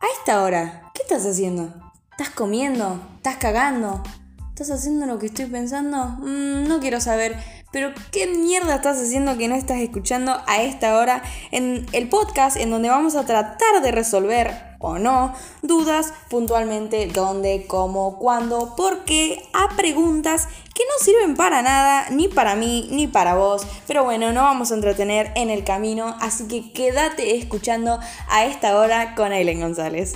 A esta hora, ¿qué estás haciendo? ¿Estás comiendo? ¿Estás cagando? ¿Estás haciendo lo que estoy pensando? Mm, no quiero saber. Pero ¿qué mierda estás haciendo que no estás escuchando a esta hora en el podcast en donde vamos a tratar de resolver o no dudas puntualmente dónde, cómo, cuándo, por qué, a preguntas sirven para nada, ni para mí, ni para vos. Pero bueno, no vamos a entretener en el camino, así que quédate escuchando a esta hora con Aileen González.